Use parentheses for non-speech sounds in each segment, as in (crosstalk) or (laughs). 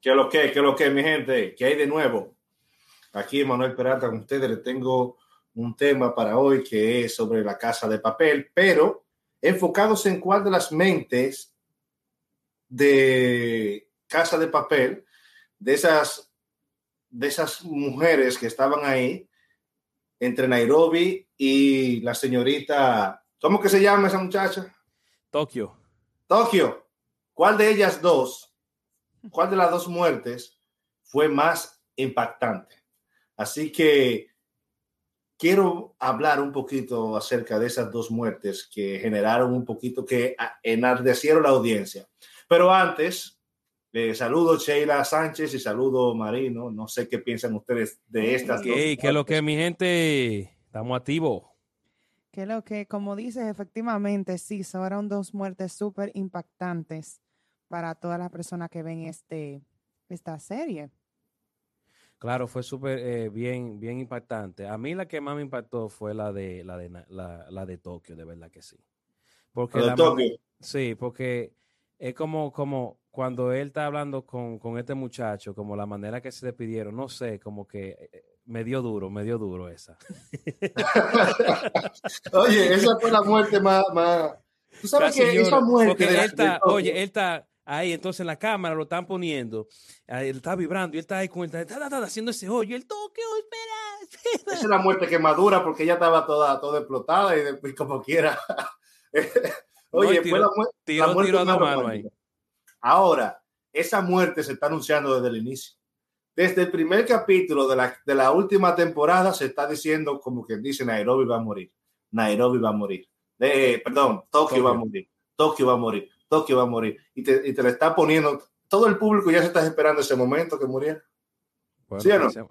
¿Qué lo que, qué lo que, mi gente? ¿Qué hay de nuevo? Aquí Manuel Peralta con ustedes les tengo un tema para hoy que es sobre la casa de papel, pero enfocados en cuál de las mentes de casa de papel, de esas, de esas mujeres que estaban ahí entre Nairobi y la señorita, ¿cómo que se llama esa muchacha? Tokio. Tokio. ¿Cuál de ellas dos, cuál de las dos muertes fue más impactante? Así que quiero hablar un poquito acerca de esas dos muertes que generaron un poquito, que enardecieron la audiencia. Pero antes, eh, saludo Sheila Sánchez y saludo Marino. No sé qué piensan ustedes de estas dos. ¿Qué es lo que mi gente? Estamos activos. Que lo que, como dices, efectivamente, sí, fueron dos muertes súper impactantes para todas las personas que ven este, esta serie. Claro, fue súper eh, bien, bien impactante. A mí la que más me impactó fue la de la de la, de Tokio, de verdad que sí. Porque la Tokio. Sí, porque es como, como cuando él está hablando con, este muchacho, como la manera que se despidieron, no sé, como que eh, eh, me dio duro, me dio duro esa. (laughs) oye, esa fue la muerte más, más... Tú sabes que esa muerte... oye, él está ahí, entonces en la cámara lo están poniendo, él está vibrando y él está ahí con está, haciendo ese hoyo, el toque, oh, espera, Esa es la muerte que madura porque ella estaba toda, toda explotada y después como quiera. (laughs) Oye, fue la, muerte Ahora, esa muerte se está anunciando desde el inicio. Desde el primer capítulo de la, de la última temporada se está diciendo como que dice Nairobi va a morir. Nairobi va a morir. Eh, perdón, Tokio, va a morir. Tokio va a morir. Tokio va a morir. Y te, y te le está poniendo, todo el público ya se está esperando ese momento que muriera. Bueno, ¿Sí o no?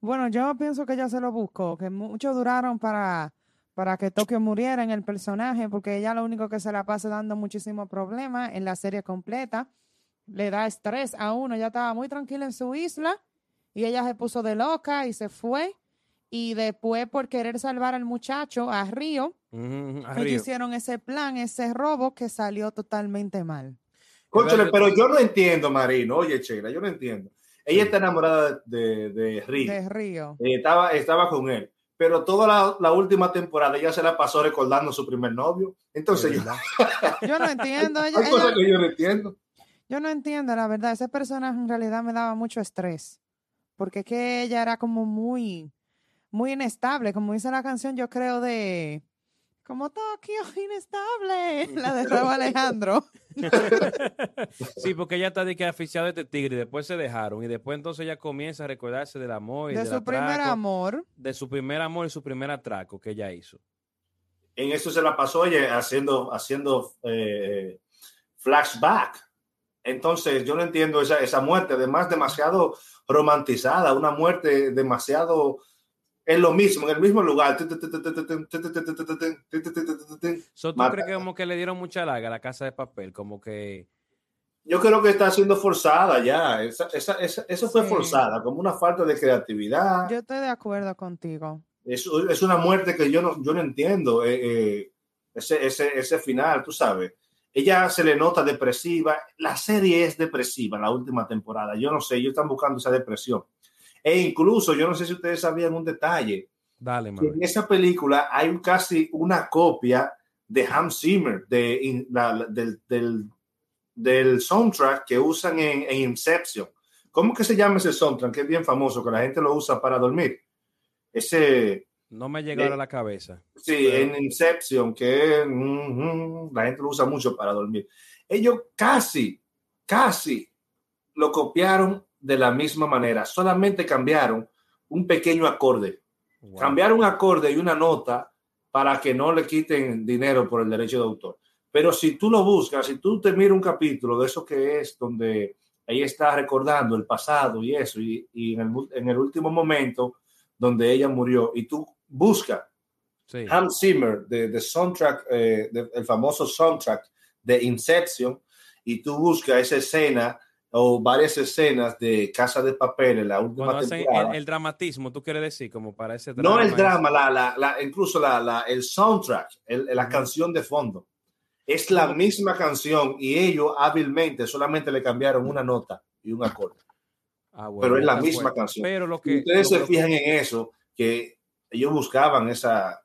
Bueno, yo pienso que ya se lo buscó, que muchos duraron para, para que Tokio muriera en el personaje, porque ella lo único que se la pasa dando muchísimos problemas en la serie completa. Le da estrés a uno, ya estaba muy tranquila en su isla y ella se puso de loca y se fue y después por querer salvar al muchacho, a Río, hicieron ese plan, ese robo que salió totalmente mal. Cóchale, pero yo no entiendo, Marino. Oye, Chela, yo no entiendo. Ella está enamorada de, de Río. De Río. Eh, estaba, estaba con él. Pero toda la, última temporada ella se la pasó recordando a su primer novio. Entonces yo, (laughs) yo no entiendo. Hay cosas que yo no entiendo. Yo no entiendo, la verdad. Ese personaje en realidad me daba mucho estrés. Porque es que ella era como muy muy inestable, como dice la canción, yo creo de como Tokio (laughs) inestable, la de Raúl (laughs) Alejandro. sí, porque ella está de que aficiado de este tigre y después se dejaron y después entonces ella comienza a recordarse del amor y de su primer amor, de su primer amor y su primer atraco que ella hizo. En eso se la pasó ella haciendo haciendo eh, flashback. Entonces yo no entiendo esa, esa muerte, además demasiado romantizada, una muerte demasiado es lo mismo, en el mismo lugar. ¿Tú crees que como que le dieron mucha larga a la casa de papel? Como que... Yo creo que está siendo forzada ya. Esa, esa, eso fue forzada, como una falta de creatividad. Yo estoy de acuerdo contigo. Es, es una muerte que yo no, yo no entiendo. ese, ese, ese final, tú sabes. Ella se le nota depresiva. La serie es depresiva, la última temporada. Yo no sé, ellos están buscando esa depresión e incluso, yo no sé si ustedes sabían un detalle. Dale, En esa película hay casi una copia de Hans Zimmer, de, del, del, soundtrack que usan en, Inception. ¿Cómo que se llama ese soundtrack? Que es bien famoso, que la gente lo usa para dormir. Ese... No me eh, a la cabeza. Sí, en Inception, que la gente lo usa mucho para dormir. Ellos casi, casi lo copiaron de la misma manera, solamente cambiaron un pequeño acorde. Cambiaron un acorde y una nota para que no le quiten dinero por el derecho de autor. Pero si tú lo buscas, si tú te miras un capítulo de eso que es donde ella está recordando el pasado y eso, y, en, el, último momento donde ella murió, y tú buscas Hans Zimmer, de, soundtrack, eh, el famoso soundtrack de Inception, y tú buscas esa escena o varias escenas de Casa de Papel en la última temporada. El, dramatismo, tú quieres decir, como para ese drama. No el drama, la, la, la, incluso la, el soundtrack, la canción de fondo. Es la misma canción y ellos hábilmente solamente le cambiaron una nota. y un acorde. Ah, bueno, pero es la misma fuerte. canción. Pero lo que ustedes lo- se lo- fijan en eso, que ellos buscaban esa...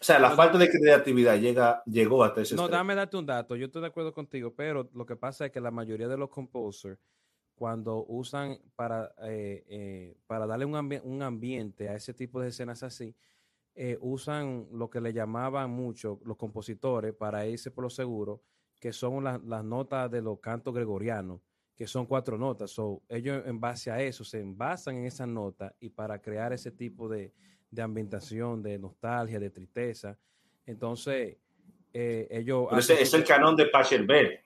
O sea, la No, falta de creatividad llega, llegó hasta ese No, dame darte un dato. Yo estoy de acuerdo contigo, pero lo que pasa es que la mayoría de los composers, cuando usan para, eh, eh, para darle un, ambi- un ambiente a ese tipo de escenas así, eh, usan lo que le llamaban mucho los compositores para irse por lo seguro, que son las, las notas de los cantos gregorianos, que son cuatro notas. So, ellos en base a eso se envasan en esas notas y para crear ese tipo de, de ambientación, de nostalgia, de tristeza. Entonces, eh, ellos... Pero hacen ese es el canon de Pachelbel.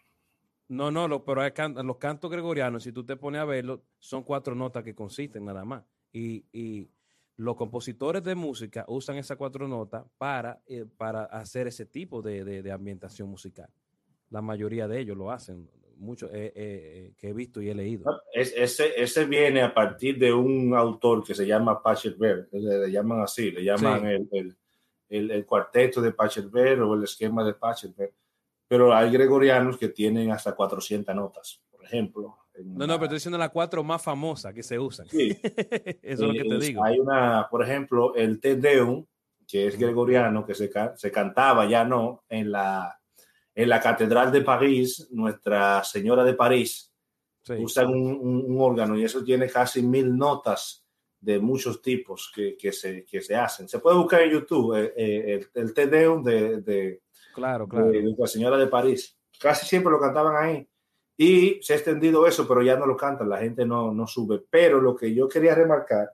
no, no, lo- pero can- los cantos gregorianos, si tú te pones a verlo, son cuatro notas que consisten nada más. Y, y los compositores de música usan esas cuatro notas para, eh, para hacer ese tipo de, de- de ambientación musical. La mayoría de ellos lo hacen, mucho eh, eh, eh, que he visto y he leído. Es- ese, ese viene a partir de un autor que se llama Pachelbel, le, le llaman así, le llaman Sí. el, el, el- el cuarteto de Pachelbel o el esquema de Pachelbel. Pero hay gregorianos que tienen hasta 400 notas, por ejemplo. No, no, pero estoy diciendo las cuatro más famosas que se usan. Sí. (laughs) Eso es lo que te digo. Hay una, por ejemplo, el Te Deum, que es gregoriano, que se, se cantaba ya no en la, en la Catedral de París, Nuestra Señora de París, Sí. usan un, un- un órgano y eso tiene casi mil notas de muchos tipos que, que se, que se hacen. Se puede buscar en YouTube eh, eh, el, el Te Deum de, de, Claro, claro. de Nuestra Señora de París. Casi siempre lo cantaban ahí. Y se ha extendido eso, pero ya no lo cantan, la gente no, no sube. Pero lo que yo quería remarcar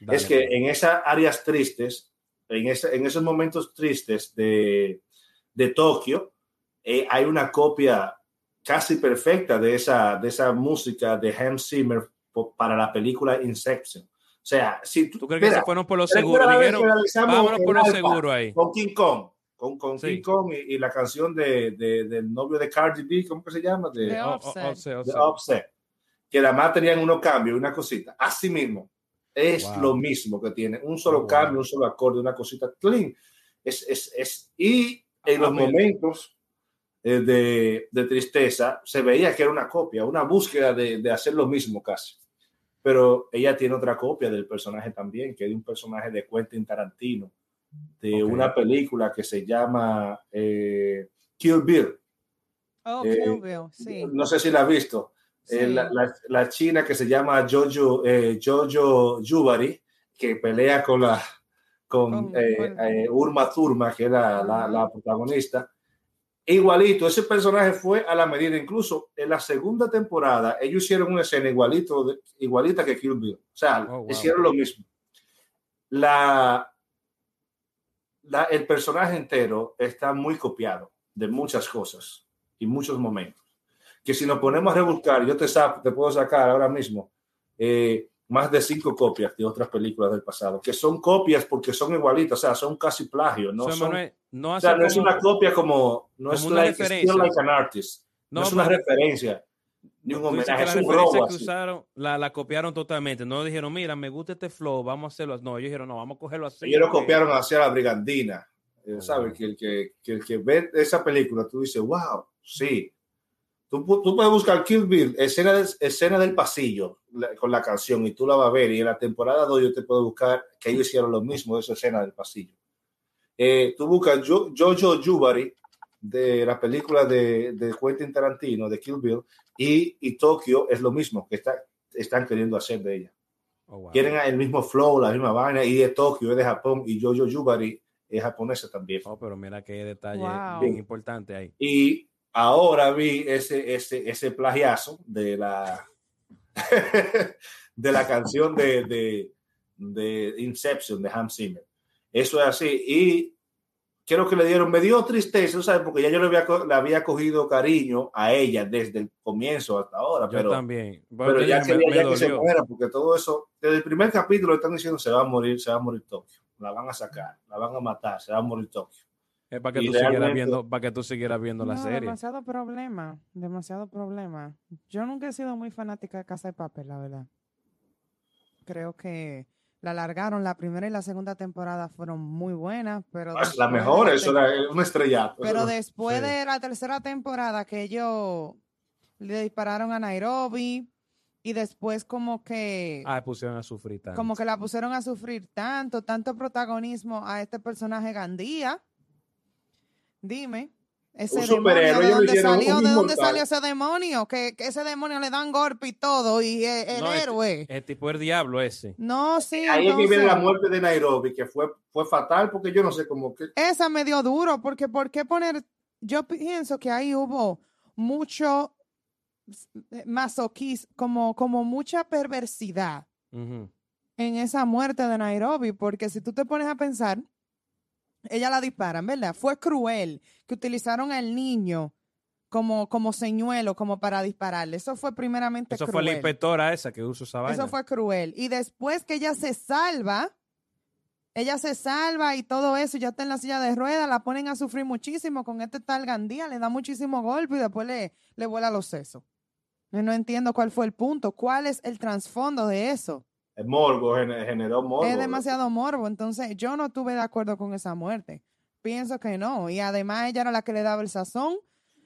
Dale, es que en esas áreas tristes, en, ese- en esos momentos tristes de, de Tokio, eh, hay una copia casi perfecta de esa, de esa música de Hans Zimmer para la película Inception. O sea, si tú, ¿Tú crees que se fueron por lo recuerda seguro? la vez Dijeron, que analizamos vámonos por lo Alfa seguro ahí. Con King Kong, con, con Sí. King Kong y, y la canción de, de- del novio de Cardi B, ¿cómo que se llama? De, De Oh, oh, Offset. Offset, de Offset. Que además tenían unos cambios, una cosita. Así mismo, es Wow. lo mismo que tiene. Un solo Oh, wow. cambio, un solo acorde, una cosita clean. Es, es, es, y en los Ah, momentos de, de tristeza se veía que era una copia, una búsqueda de, de hacer lo mismo casi. Pero ella tiene otra copia del personaje también, que es un personaje de Quentin Tarantino, de una película que se llama eh, Kill Bill. Oh, Eh, Kill Bill, sí. No sé si la has visto. Eh, la, la- la china que se llama Jojo, eh, Jojo Yubari, que pelea con la con, eh, eh, Urma Thurma, que era la, la protagonista. Igualito, ese personaje fue a la medida, incluso en la segunda temporada, ellos hicieron una escena igualito, de- igualita que Kill Bill. O sea, Oh, wow. hicieron lo mismo. La, la- el personaje entero está muy copiado de muchas cosas y muchos momentos. Que si nos ponemos a rebuscar, yo te, te puedo sacar ahora mismo eh, más de cinco copias de otras películas del pasado, que son copias porque son igualitas, o sea, son casi plagios, no So, son, Emanuel, no o sea, no es una copia como, no es como una like, like an artist, no, no, es una referencia, ni un homenaje, es un robo que usaron la, la copiaron totalmente. No dijeron, mira, me gusta este flow, vamos a hacerlo. así". No, ellos dijeron, no, vamos a cogerlo así. Ellos lo copiaron hacia la brigandina. Eh, Oh, ¿Sabes? Que el que, que el que ve esa película, tú dices, wow, sí. Tú, tú puedes buscar Kill Bill, escena, de- escena del pasillo la- con la canción y tú la vas a ver. Y en la temporada 2 yo te puedo buscar que ellos hicieron lo mismo de esa escena del pasillo. Eh, tú buscas Jo- Jojo Yubari de la película de, de Quentin Tarantino, de Kill Bill, y, y Tokio es lo mismo que está, están queriendo hacer de ella Oh, wow. quieren el mismo flow, la misma vaina, y de Tokio, es de Japón, y Jojo Yubari es japonesa también. Oh, pero mira qué detalle Wow. bien importante ahí. Y ahora vi ese, ese, ese plagiazo de la, (laughs) de la canción de, de, de Inception de Hans Zimmer. Eso es así. Y creo que le dieron, me dio tristeza, ¿sabes? Porque ya yo le había, le había cogido cariño a ella desde el comienzo hasta ahora, Yo pero, también. Bueno, pero ya me, quería me ya que se muera, porque todo eso, desde el primer capítulo están diciendo se va a morir, se va a morir Tokio, la van a sacar, la van a matar, se va a morir Tokio. Es para que tú siguieras viendo, para que tú siguieras viendo la No, serie. demasiado problema, demasiado problema. Yo nunca he sido muy fanática de Casa de Papel, la verdad. Creo que la alargaron, la primera y la segunda temporada fueron muy buenas, pero... Ah, es la mejor, la eso era una estrellato. Pero (laughs) después Sí. de la tercera temporada que ellos le dispararon a Nairobi, y después como que Ah, pusieron a sufrir tanto. como que la pusieron a sufrir tanto, tanto protagonismo a este personaje Gandía. Dime, ese Un demonio, ¿de dónde salió? un ¿De dónde salió ese demonio? Que, que ese demonio le dan golpe y todo y es el No, este- héroe. El tipo el diablo ese. No, sí, Ahí es que viene la entonces, muerte de Nairobi, que fue, fue fatal porque yo no sé cómo que... esa me dio duro porque ¿por qué poner? Yo pienso que ahí hubo mucho masoquismo, como, como mucha perversidad. En esa muerte de Nairobi, porque si tú te pones a pensar, ella la disparan, ¿verdad? Fue cruel que utilizaron al niño como, como señuelo, como para dispararle. Eso fue primeramente Eso fue la cruel. inspectora esa que usó esa vaina. Eso fue cruel. Y después que ella se salva, ella se salva y todo eso, ya está en la silla de ruedas, la ponen a sufrir muchísimo con este tal Gandía, le da muchísimo golpe y después le, le vuela los sesos. Yo no entiendo cuál fue el punto, cuál es el trasfondo de eso. El morbo gener- generó morbo. Es demasiado morbo, entonces yo no estuve de acuerdo con esa muerte. Pienso que no. Y además ella era la que le daba el sazón.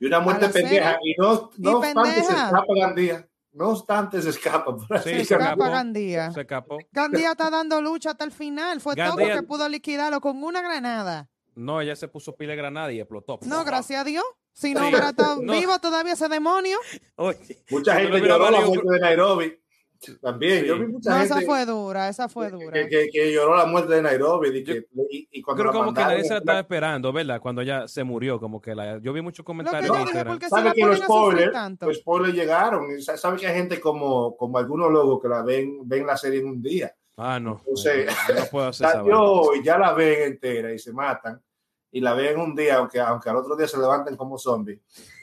Y una muerte pendeja. Y no, no Y obstante se escapa Gandía. No obstante se escapa. Sí, Se se escapa. Gandía. Se escapó. Gandía está dando lucha hasta el final. Fue todo Gandía- que pudo liquidarlo con una granada. No, ella se puso pila de granada y explotó. No, gracias a Dios. Si no Sí. hubiera estado No. vivo todavía ese demonio. Oye, Mucha gente no lloró la muerte de Nairobi. También. Sí. Yo vi mucha No, gente esa fue dura, esa fue dura. que, que- que lloró la muerte de Nairobi. Y, que- y- y cuando creo la como que mandaron, nadie se la estaba esperando, ¿verdad? Cuando ella se murió, como que la... Yo vi muchos Lo que comentarios yo en dije, Instagram. porque si ¿Sabe la que los spoilers, tanto. los spoilers llegaron? Y sa- ¿Sabe que hay gente como, como algunos logos que la ven, ven la serie en un día? Ah, no. Entonces, no, no puedo hacer. (laughs) Salió y ya la ven entera y se matan. Y la ven un día, aunque, aunque al otro día se levanten como zombies.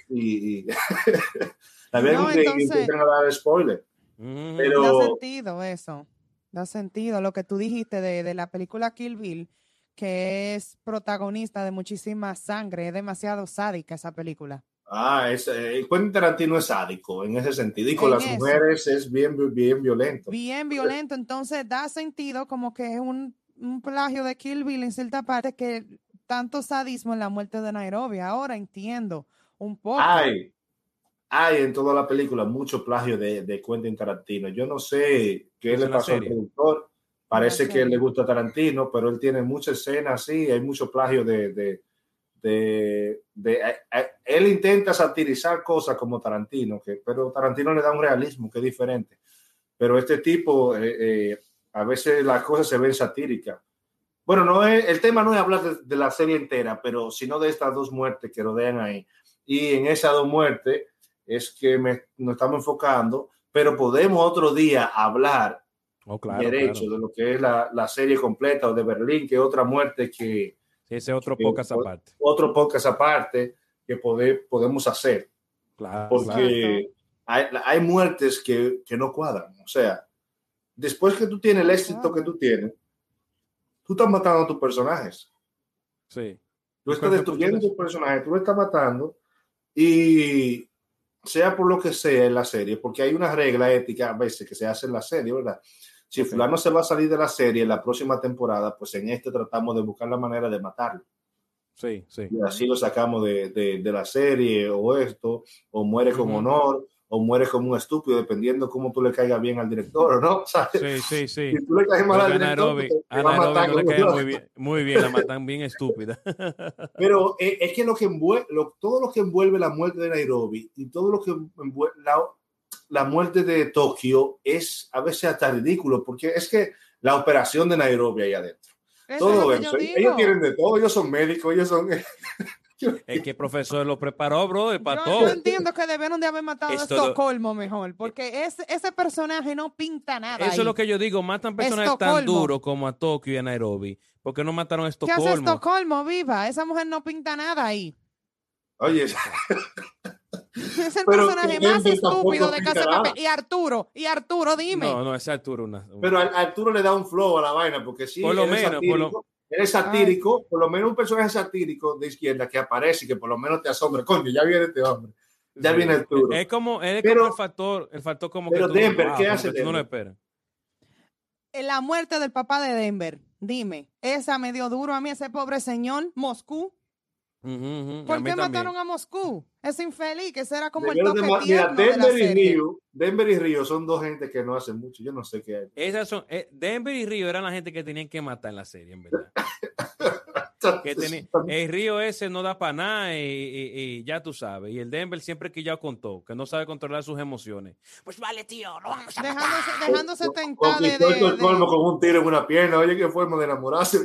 Y, y- (laughs) la ven No, un día y entonces- empiezan a dar spoiler. Mm. Pero- Da sentido eso. Da sentido lo que tú dijiste de, de la película Kill Bill, que es protagonista de muchísima sangre. Es demasiado sádica esa película. Ah, es, eh, Quentin Tarantino es sádico en ese sentido. Y con las eso. mujeres es bien, bien violento. Bien violento, entonces da sentido como que es un, un plagio de Kill Bill en cierta parte que tanto sadismo en la muerte de Nairobi. Ahora entiendo un poco. Hay, hay en toda la película mucho plagio de, de Quentin Tarantino. Yo no sé qué le pasó al serie. productor. Parece que le gusta Tarantino, pero él tiene muchas escenas así. Hay mucho plagio de. de, de, de- eh, eh, él intenta satirizar cosas como Tarantino, que, pero Tarantino le da un realismo que es diferente. Pero este tipo, eh, eh, a veces las cosas se ven satíricas. Bueno, no es, el tema no es hablar de, de la serie entera, pero sino de estas dos muertes que rodean ahí. Y en esas dos muertes es que me- nos estamos enfocando, pero podemos otro día hablar Oh, claro, derecho claro. de lo que es la, la serie completa o de Berlín, que es otra muerte que ese otro que- podcast aparte. otro podcast aparte que pode- podemos hacer, Claro, claro. porque hay, hay muertes que, que no cuadran. O sea, después que tú tienes el éxito que tú tienes, tú estás matando a tus personajes. Sí. Tú ¿Y estás destruyendo punto de tu personaje, tú lo estás matando y sea por lo que sea en la serie, porque hay una regla ética a veces que se hace en la serie, ¿verdad? Si Ok. fulano se va a salir de la serie en la próxima temporada, pues en este tratamos de buscar la manera de matarlo. Sí, sí. Y así lo sacamos de, de- de la serie o esto, o muere con honor, o muere como un estúpido, dependiendo cómo tú le caigas bien al director, (laughs) ¿o ¿no? ¿Sabes? Sí, sí, sí. Si tú le caes mal Porque al a director, pues, te a va a matar no le como cae muy bien, muy bien, la matan bien estúpida. (laughs) Pero eh, es que lo que envuelve, lo- todo lo que envuelve la muerte de Nairobi y todo lo que envuelve la, la muerte de Tokio es a veces hasta ridículo, porque es que la operación de Nairobi ahí adentro, Eso es todo que eso, ellos tienen de todo, ellos son médicos, ellos son... (laughs) (laughs) Es que el profesor lo preparó, bro, para todo. yo entiendo que debieron de haber matado a Esto Estocolmo mejor, porque ese, ese personaje no pinta nada. Eso ahí. es lo que yo digo, matan personajes tan Estocolmo. duros como a Tokio y a Nairobi. ¿Por qué no mataron a ¿Qué hace Estocolmo? Estocolmo, viva? Esa mujer no pinta nada ahí. Oye, (laughs) Es el Pero personaje más estúpido de pinta nada. papel. Y Arturo, y Arturo, dime. No, no, esa altura una. pero a Arturo le da un flow a la vaina, porque sí, Por lo es menos, por lo- él es satírico, por lo menos un personaje satírico de izquierda que aparece y que por lo menos te asombra, coño, ya viene este hombre, ya Sí. viene Arturo. Es como, es Pero- como el factor, el factor como pero que tú, Denver, wow, ¿qué hace que tú no lo Denver? esperas. La muerte del papá de Denver. Dime, esa me dio duro a mí, ese pobre señor, Moscú. ¿Por qué también. mataron a Moscú? Ese infeliz, que ese era como el de toque mira, tierno de la Denver y serie. Río, Denver y Río son dos gente que no hacen mucho. Yo no sé qué hay. Esas son, eh, Denver y Río eran la gente que tenían que matar en la serie, en verdad. (laughs) Que el Río ese no da para nada y, y- y ya tú sabes. Y el Denver siempre que ya contó, que no sabe controlar sus emociones. Pues vale, tío, lo vamos a. Dejándose, dejándose tentar de, Conquistó de- de- colmo con un tiro en una pierna. Oye, qué forma de enamorarse.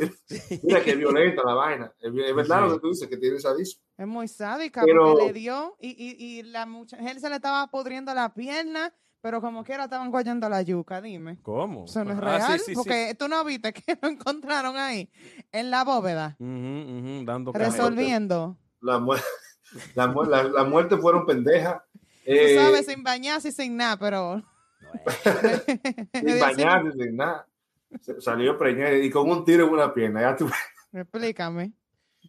Mira qué violenta la vaina. Es, es verdad Sí. lo que tú dices, que tiene sadismo. Es muy sádica Pero- porque le dio y, y, y la mucha él se le estaba pudriendo la pierna, pero como quiera estaban guayando la yuca, dime. ¿Cómo? Eso no es Ah, real, sí, sí, sí. porque tú no viste que (laughs) lo encontraron ahí en la bóveda, dando caja. resolviendo. La, mu- (laughs) la, mu- la, la muerte fueron pendejas. Tú Eh, sabes, sin bañarse y sin nada, pero... sin (laughs) bañarse, sin nada. Salió preñada y con un tiro en una pierna. Ya tú- Explícame.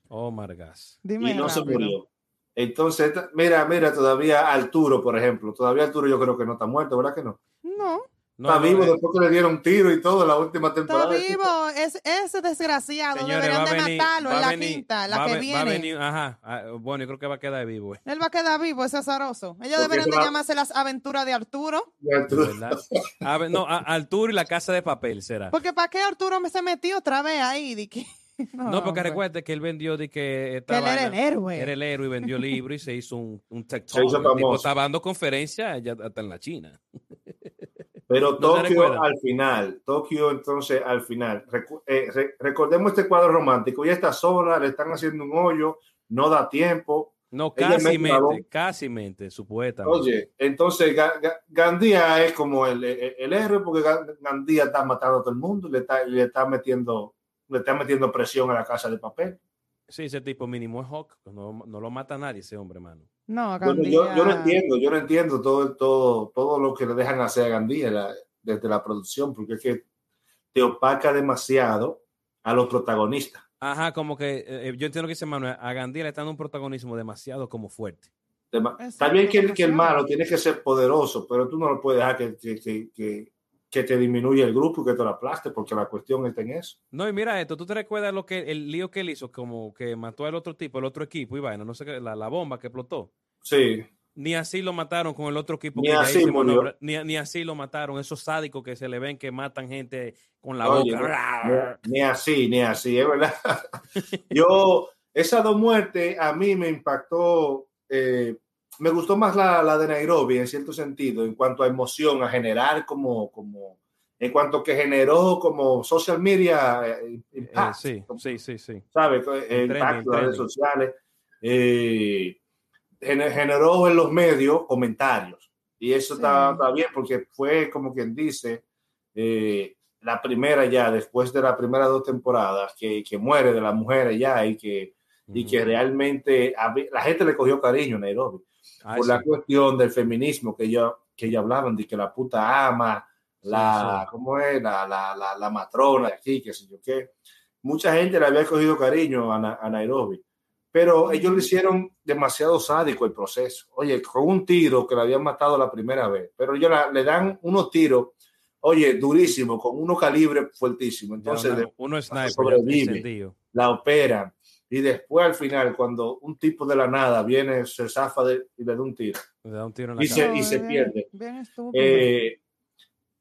Oh, Margas. Dime y no se murió. Entonces, mira, mira, todavía Arturo, por ejemplo, todavía Arturo yo creo que no está muerto, ¿verdad que no? No, No, está no, vivo eh, después que le dieron tiro y todo en la última está temporada. vivo. Es, ese desgraciado señores, deberían de venir- matarlo en la venir- quinta, la va que ve- va a viene. venir- ajá. ah, Bueno, yo creo que va a quedar vivo. eh, Él va a quedar vivo, ese azaroso. Ellos Porque deberían de llamarse las aventuras de Arturo. Y Arturo- ¿verdad? A no, a- Arturo y la casa de papel será. Porque ¿para qué Arturo me se metió otra vez ahí? Di que- (laughs) No, porque hombre. recuerde que él vendió de que que esta él era el héroe. Era el héroe y vendió libros y se hizo un, un famoso. estaba dando conferencias ya hasta en la China. Pero ¿No Tokio al final, Tokio entonces al final, recu- eh, re- recordemos este cuadro romántico, y está sola, le están haciendo un hoyo, no da tiempo. No, casi mente, casi mente, supuestamente. Oye, entonces Ga- Ga- Gandía es como el, el- el héroe porque Ga- Gandía está matando a todo el mundo, y le está, y le está metiendo, le está metiendo presión a la casa de papel. Sí, ese tipo mínimo es Hawk. No, no lo mata nadie ese hombre, mano. No, Bueno, yo, yo no Gandía- entiendo, yo no entiendo todo, todo, todo lo que le dejan hacer a Gandía la- desde la producción, porque es que te opaca demasiado a los protagonistas. Ajá, como que eh, yo entiendo que dice Manuel, a Gandhi le está dando un protagonismo demasiado como fuerte. Dema- Está bien que, el- que el demasiado. malo tiene que ser poderoso, pero tú no lo puedes dejar que, que, que, que, te disminuya el grupo y que te lo aplaste, porque la cuestión está en eso. No, y mira esto, ¿tú te recuerdas lo que el lío que él hizo? Como que mató al otro tipo, el otro equipo y vaina, no sé qué, la, la bomba que explotó. Sí, Ni así lo mataron con el otro equipo Ni que así murió. ni, ni así lo mataron. Esos sádicos que se le ven que matan gente con la Oye, boca. ni, ni así, ni así, es verdad. (laughs) Yo, esas dos muertes a mí me impactó, eh, me gustó más la, la de Nairobi en cierto sentido, en cuanto a emoción, a generar como, como en cuanto que generó como social media eh, Eh, impact, sí, sí, sí, sí. ¿sabes? El impacto de las redes sociales. eh, gener- generó en los medios comentarios. Y eso Sí. está, está bien porque fue como quien dice, eh, la primera ya, después de las primeras dos temporadas, que, que muere de las mujeres ya y que, y que realmente había- la gente le cogió cariño a Nairobi Ay, por sí. la cuestión del feminismo que ellos que ellos hablaban de que la puta ama, la, sí. ¿cómo es? La, la, la, la matrona aquí, qué sé yo qué. Mucha gente le había cogido cariño a, a Nairobi, pero ellos lo hicieron demasiado sádico el proceso. Oye, con un tiro que le habían matado la primera vez, pero ellos la- le dan unos tiros, oye, durísimos, con unos calibres fuertísimos. Entonces, una- de- uno sniper, sobrevive. la operan y después al final, cuando un tipo de la nada viene, se zafa de, y le da un tiro. Le da un tiro en la Y se- y se bien- pierde. bien. Eh,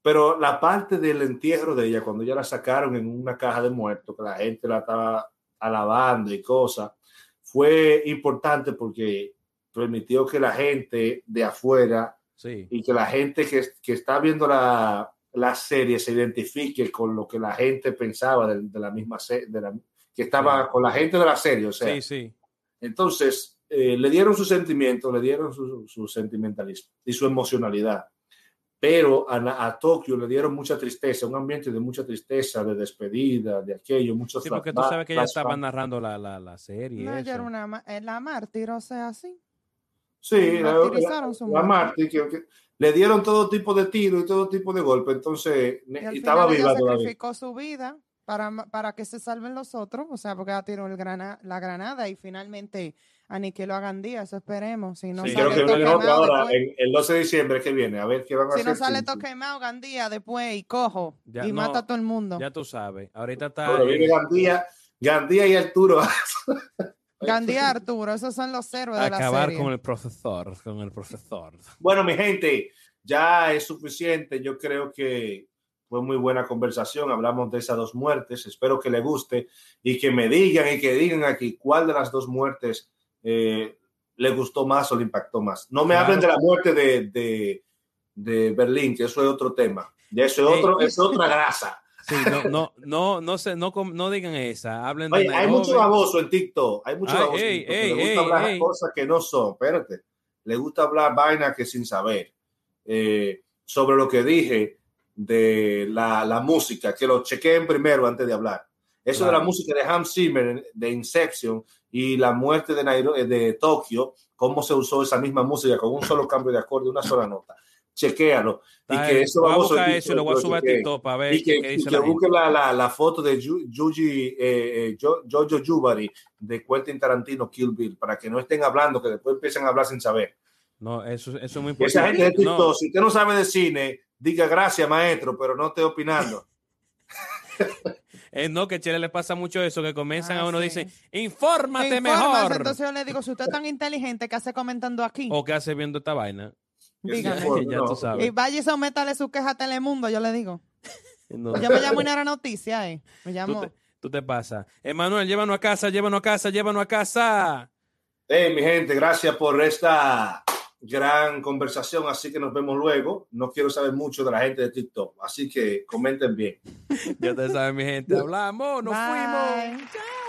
pero la parte del entierro de ella, cuando ya la sacaron en una caja de muertos, que la gente la estaba alabando y cosas, fue importante porque permitió que la gente de afuera Sí. y que la gente que, que está viendo la, la serie se identifique con lo que la gente pensaba de, de la misma serie, de la, que estaba Sí. con la gente de la serie, o sea, Sí, sí. entonces, eh, le dieron sus sentimientos, le dieron su, su sentimentalismo y su emocionalidad. Pero a, la- a Tokio le dieron mucha tristeza, un ambiente de mucha tristeza, de despedida, de aquello, muchos Sí, porque tú sabes que ella estaba narrando la, la, la serie. no, ella era una, eh, la mártir, o sea, así. Sí, la, su la muerte. Marty, que, que le dieron todo tipo de tiros y todo tipo de golpes, entonces Y al y estaba final ella viva todavía. sacrificó su vida para, para que se salven los otros, o sea, porque ella tiró el grana, la granada y finalmente aniquiló a Gandía, eso esperemos. Si no Sí, Y creo sale que otra quemado ahora, después, en- el 12 de diciembre que viene, a ver qué van a si hacer. no sale quemado Gandía después y cojo Ya, y no, mata a todo el mundo. Ya tú sabes. Ahorita está. Viene el- Gandía, Gandía y Arturo. (laughs) Gandhi Arturo, esos son los héroes de la Acabar serie. con el profesor, con el profesor. Bueno, mi gente, ya es suficiente. Yo creo que fue muy buena conversación. Hablamos de esas dos muertes. Espero que le guste y que me digan y que digan aquí cuál de las dos muertes eh, le gustó más o le impactó más. No me Claro. hablen de la muerte de, de, de Berlín, que eso es otro tema. Ya eso es, otro, es otra grasa. Sí, no, no, no, no, se, no, no digan esa. Hablen de Oye, hay Nairobi. mucho baboso en TikTok. Hay mucho Ay, baboso ey, en TikTok. ey, le gusta ey, hablar cosas que no son. Espérate. Le gusta hablar vainas que sin saber. Eh, sobre lo que dije de la, la música, que lo chequeen primero antes de hablar. Eso de Claro. la música de Hans Zimmer, de Inception y la muerte de, Nairo- eh, de Tokio, cómo se usó esa misma música con un solo cambio de acorde, una sola nota. Chequéalo. Y que eso Voy a buscar eso lo voy a subir a TikTok para ver y que, qué y que la busque la, la, la foto de Yu- Yuji eh, eh, Jojo Yubari de Quentin Tarantino Kill Bill para que no estén hablando, que después empiecen a hablar sin saber. No, eso, eso es muy Y esa importante. gente de TikTok, No, si usted no sabe de cine, diga gracias, maestro, pero no esté opinando. (laughs) eh, no, que a Chile le pasa mucho eso, que comienzan Ah, a uno sí. dicen, infórmate mejor. Entonces yo le digo, si usted es tan inteligente, ¿qué hace comentando aquí? O qué hace viendo esta vaina. Dígame. Informe, (laughs) Ya no. tú sabes. Y vaya y sométale su queja a Telemundo, yo le digo. (laughs) No. Yo me llamo Inara Noticia, eh. Me Tú llamo. te, tú te pasas. Emanuel, llévanos a casa, llévanos a casa, llévanos a casa. Hey, mi gente, gracias por esta gran conversación. Así que nos vemos luego. No quiero saber mucho de la gente de TikTok, así que comenten bien. (laughs) Ya ustedes saben, mi gente. Hablamos, nos Bye. fuimos.